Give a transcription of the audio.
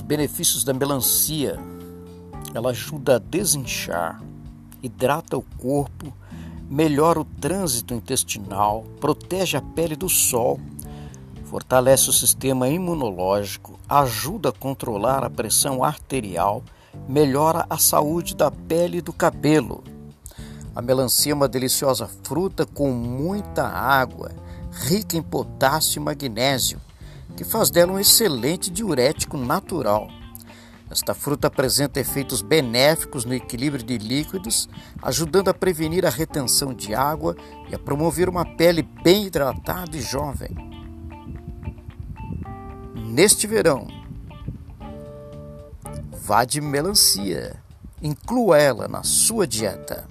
benefícios da melancia. Ela ajuda a desinchar, hidrata o corpo, melhora o trânsito intestinal, protege a pele do sol, fortalece o sistema imunológico, ajuda a controlar a pressão arterial, melhora a saúde da pele e do cabelo. A melancia é uma deliciosa fruta com muita água, rica em potássio e magnésio que faz dela um excelente diurético natural. Esta fruta apresenta efeitos benéficos no equilíbrio de líquidos, ajudando a prevenir a retenção de água e a promover uma pele bem hidratada e jovem. Neste verão, vá de melancia. Inclua ela na sua dieta.